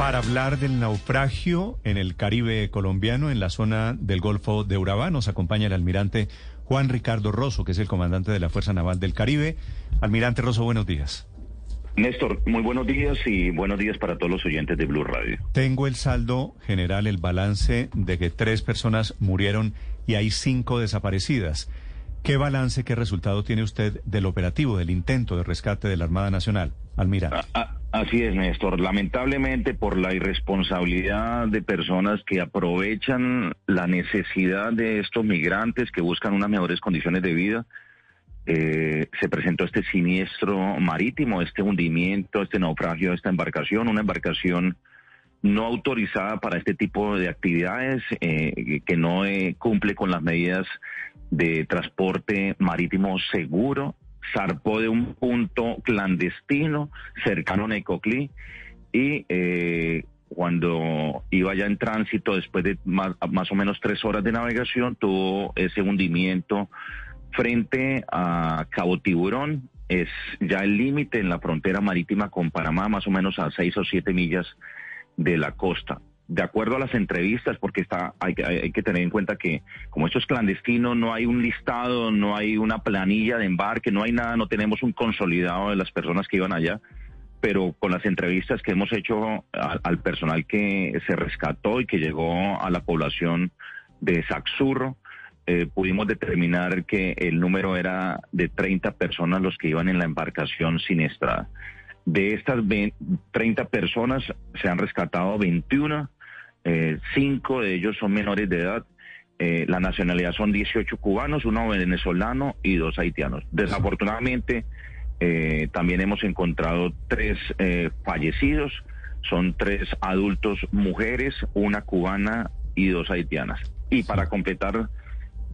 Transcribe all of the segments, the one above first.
Para hablar del naufragio en el Caribe colombiano, en la zona del Golfo de Urabá, nos acompaña el almirante Juan Ricardo Rosso, que es el comandante de la Fuerza Naval del Caribe. Almirante Rosso, buenos días. Néstor, muy buenos días y buenos días para todos los oyentes de Blue Radio. Tengo el saldo general, el balance de que tres personas murieron y hay cinco desaparecidas. ¿Qué balance, qué resultado tiene usted del operativo, del intento de rescate de la Armada Nacional, almirante? A- a- así es, Néstor. Lamentablemente, por la irresponsabilidad de personas que aprovechan la necesidad de estos migrantes que buscan unas mejores condiciones de vida, eh, se presentó este siniestro marítimo, este hundimiento, este naufragio de esta embarcación, una embarcación no autorizada para este tipo de actividades, eh, que no eh, cumple con las medidas de transporte marítimo seguro, zarpó de un punto clandestino cercano a Necoclí y eh, cuando iba ya en tránsito, después de más, más o menos tres horas de navegación, tuvo ese hundimiento frente a Cabo Tiburón. Es ya el límite en la frontera marítima con Panamá, más o menos a seis o siete millas de la costa. De acuerdo a las entrevistas, porque está, hay, que- hay que tener en cuenta que como esto es clandestino, no hay un listado, no hay una planilla de embarque, no hay nada, no tenemos un consolidado de las personas que iban allá, pero con las entrevistas que hemos hecho al, al personal que se rescató y que llegó a la población de Saxurro, eh, pudimos determinar que el número era de 30 personas los que iban en la embarcación siniestrada. De estas ve- 30 personas se han rescatado 21, eh, cinco de ellos son menores de edad. Eh, la nacionalidad son 18 cubanos, uno venezolano y dos haitianos. Desafortunadamente, eh, también hemos encontrado tres eh, fallecidos. Son tres adultos mujeres, una cubana y dos haitianas. Y para completar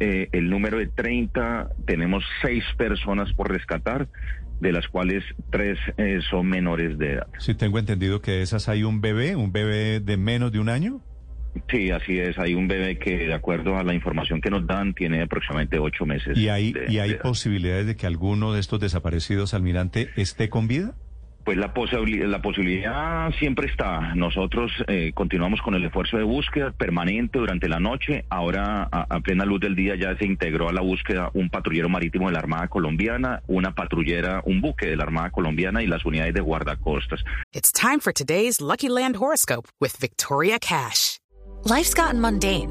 eh, el número de 30, tenemos seis personas por rescatar, de las cuales tres eh, son menores de edad. Sí, tengo entendido que de esas hay un bebé, un bebé de menos de un año. Sí, así es. Hay un bebé que, de acuerdo a la información que nos dan, tiene aproximadamente ocho meses. ¿Y hay, de- y hay de posibilidades de que alguno de estos desaparecidos, almirante, esté con vida? Pues la, posibilidad, la posibilidad siempre está. Nosotros eh, continuamos con el esfuerzo de búsqueda permanente durante la noche. Ahora, a, a plena luz del día, ya se integró a la búsqueda un patrullero marítimo de la Armada Colombiana, una patrullera, un buque de la Armada Colombiana y las unidades de guardacostas. It's time for today's Lucky Land horoscope with Victoria Cash. Life's gotten mundane,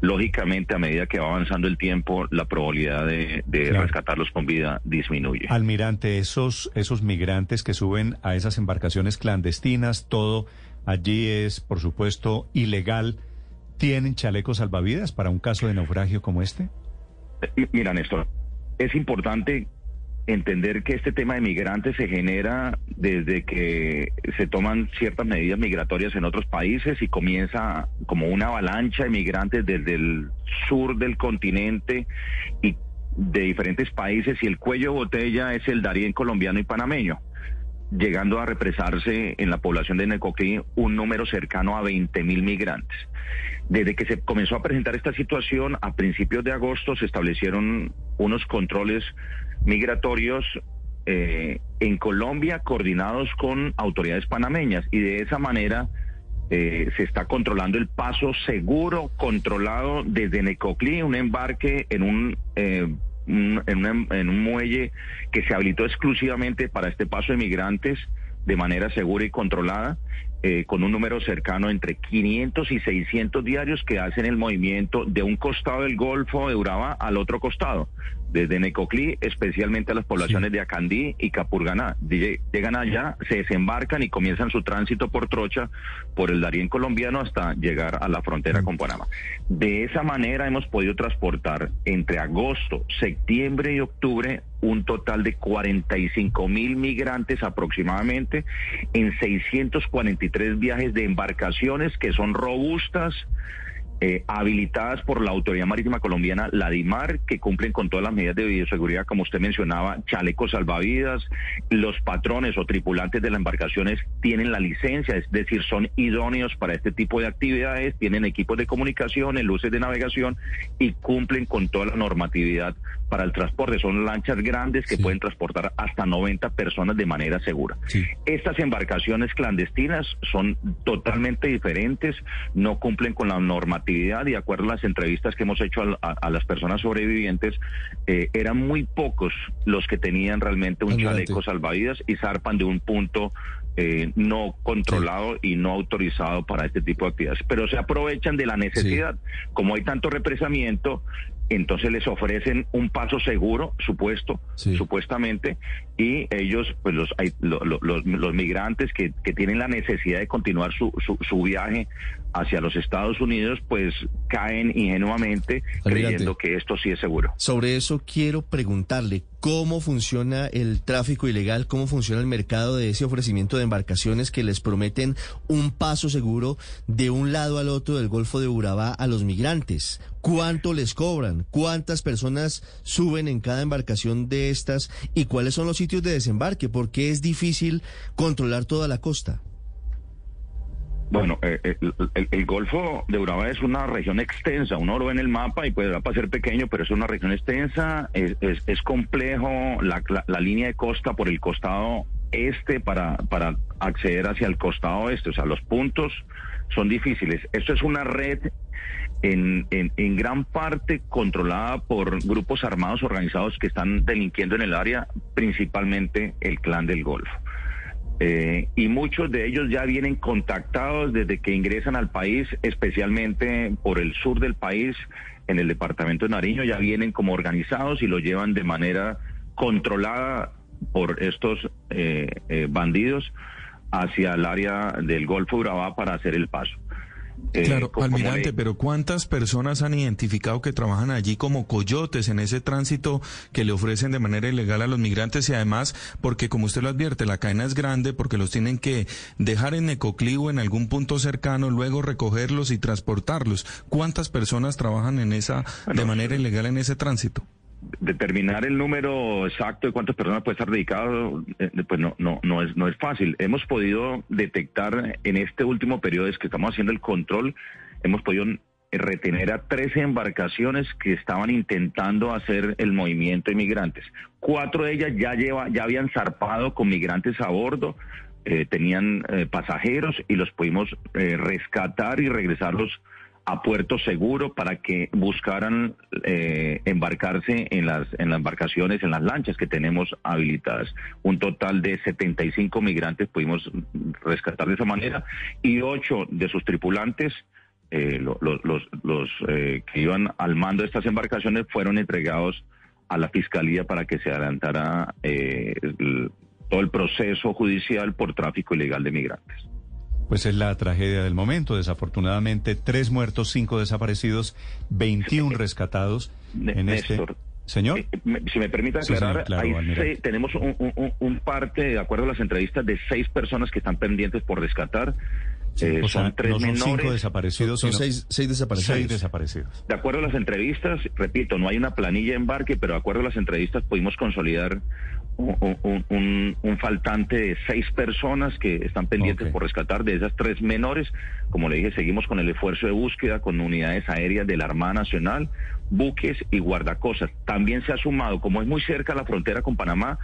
Lógicamente, a medida que va avanzando el tiempo, la probabilidad de, de Claro. rescatarlos con vida disminuye. Almirante, esos, esos migrantes que suben a esas embarcaciones clandestinas, todo allí es, por supuesto, ilegal. ¿Tienen chalecos salvavidas para un caso de naufragio como este? Eh, Mira, Néstor, es importante entender que este tema de migrantes se genera desde que se toman ciertas medidas migratorias en otros países y comienza como una avalancha de migrantes desde el sur del continente y de diferentes países y el cuello de botella es el Darién colombiano y panameño llegando a represarse en la población de Necoclí un número cercano a 20 mil migrantes. Desde que se comenzó a presentar esta situación, a principios de agosto se establecieron unos controles migratorios eh, en Colombia coordinados con autoridades panameñas y de esa manera eh, se está controlando el paso seguro, controlado desde Necoclí, un embarque en un, eh, un- en, un- en un muelle que se habilitó exclusivamente para este paso de migrantes de manera segura y controlada eh, con un número cercano entre 500 y 600 diarios que hacen el movimiento de un costado del Golfo de Urabá al otro costado, desde Necoclí, especialmente a las poblaciones de Acandí y Capurganá. Llegan allá, se desembarcan y comienzan su tránsito por Trocha, por el Darién colombiano hasta llegar a la frontera con Panamá. De esa manera hemos podido transportar entre agosto, septiembre y octubre un total de 45 mil migrantes aproximadamente en 643 viajes de embarcaciones que son robustas, eh, habilitadas por la Autoridad Marítima Colombiana, la DIMAR, que cumplen con todas las medidas de bioseguridad, como usted mencionaba, chalecos salvavidas, los patrones o tripulantes de las embarcaciones tienen la licencia, es decir, son idóneos para este tipo de actividades, tienen equipos de comunicación, luces de navegación y cumplen con toda la normatividad para el transporte. Son lanchas grandes que pueden transportar hasta 90 personas de manera segura. Estas embarcaciones clandestinas son totalmente diferentes, no cumplen con la normativa y de acuerdo a las entrevistas que hemos hecho a, las personas sobrevivientes, eh, eran muy pocos los que tenían realmente un chaleco salvavidas y zarpan de un punto eh, no controlado y no autorizado para este tipo de actividades. Pero se aprovechan de la necesidad. Como hay tanto represamiento, entonces les ofrecen un paso seguro, supuesto, supuestamente, y ellos, pues los, los, los, migrantes que, que, tienen la necesidad de continuar su, su, su, viaje hacia los Estados Unidos, pues caen ingenuamente creyendo que esto sí es seguro. Sobre eso quiero preguntarle cómo funciona el tráfico ilegal, cómo funciona el mercado de ese ofrecimiento de embarcaciones que les prometen un paso seguro de un lado al otro del Golfo de Urabá a los migrantes. ¿Cuánto les cobran? ¿Cuántas personas suben en cada embarcación de estas? ¿Y cuáles son los sitios de desembarque? ¿Por qué es difícil controlar toda la costa? Bueno, eh, eh, el, Golfo de Urabá es una región extensa. Uno lo ve en el mapa y puede ser pequeño, pero es una región extensa. Es, es, complejo la, la, línea de costa por el costado este para, para acceder hacia el costado oeste. O sea, los puntos son difíciles. Esto es una red en, en, en, gran parte controlada por grupos armados organizados que están delinquiendo en el área, principalmente el clan del Golfo. Eh, y muchos de ellos ya vienen contactados desde que ingresan al país, especialmente por el sur del país, en el departamento de Nariño, ya vienen como organizados y lo llevan de manera controlada por estos eh, eh, bandidos hacia el área del Golfo Urabá para hacer el paso. Eh, claro, almirante, pero ¿cuántas personas han identificado que trabajan allí como coyotes en ese tránsito que le ofrecen de manera ilegal a los migrantes y además porque como usted lo advierte, la cadena es grande porque los tienen que dejar en Necoclí o en algún punto cercano, luego recogerlos y transportarlos. ¿Cuántas personas trabajan en esa de manera ilegal en ese tránsito? Determinar el número exacto de cuántas personas puede estar dedicado, eh, pues no, no, no es, no es fácil. Hemos podido detectar en este último periodo es que estamos haciendo el control, hemos podido retener a 13 embarcaciones que estaban intentando hacer el movimiento de migrantes. Cuatro de ellas ya lleva, ya habían zarpado con migrantes a bordo, eh, tenían eh, pasajeros y los pudimos rescatar y regresarlos a puerto seguro para que buscaran eh, embarcarse en las, en las embarcaciones, en las lanchas que tenemos habilitadas. Un total de 75 migrantes pudimos rescatar de esa manera y ocho de sus tripulantes, eh, los, los eh, que iban al mando de estas embarcaciones, fueron entregados a la fiscalía para que se adelantara todo el proceso judicial por tráfico ilegal de migrantes. Pues es la tragedia del momento. Desafortunadamente, tres muertos, cinco desaparecidos, 21 rescatados en este... Señor. Eh, si me permite aclarar, tenemos un, parte, de acuerdo a las entrevistas, de seis personas que están pendientes por rescatar. Eh, son tres no son cinco desaparecidos, son, seis, seis, desaparecidos. seis, desaparecidos. De acuerdo a las entrevistas, repito, no hay una planilla de embarque, pero de acuerdo a las entrevistas pudimos consolidar un, un, faltante de seis personas que están pendientes por rescatar de esas tres menores. Como le dije, seguimos con el esfuerzo de búsqueda con unidades aéreas de la Armada Nacional, buques y guardacostas. También se ha sumado, como es muy cerca la frontera con Panamá,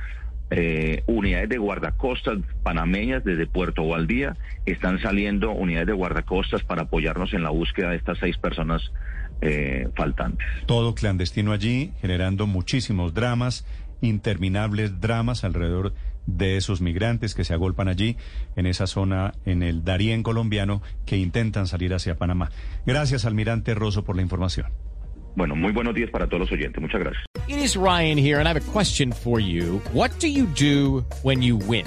eh, unidades de guardacostas panameñas desde Puerto Valdía. Están saliendo unidades de guardacostas para apoyarnos en la búsqueda de estas seis personas eh, faltantes. Todo clandestino allí, generando muchísimos dramas interminables dramas alrededor de esos migrantes que se agolpan allí en esa zona en el Darién colombiano que intentan salir hacia Panamá. Gracias, almirante Rosso, por la información. Bueno, muy buenos días para todos los oyentes. Muchas gracias. It is Ryan here and I have a question for you. What do you do when you win?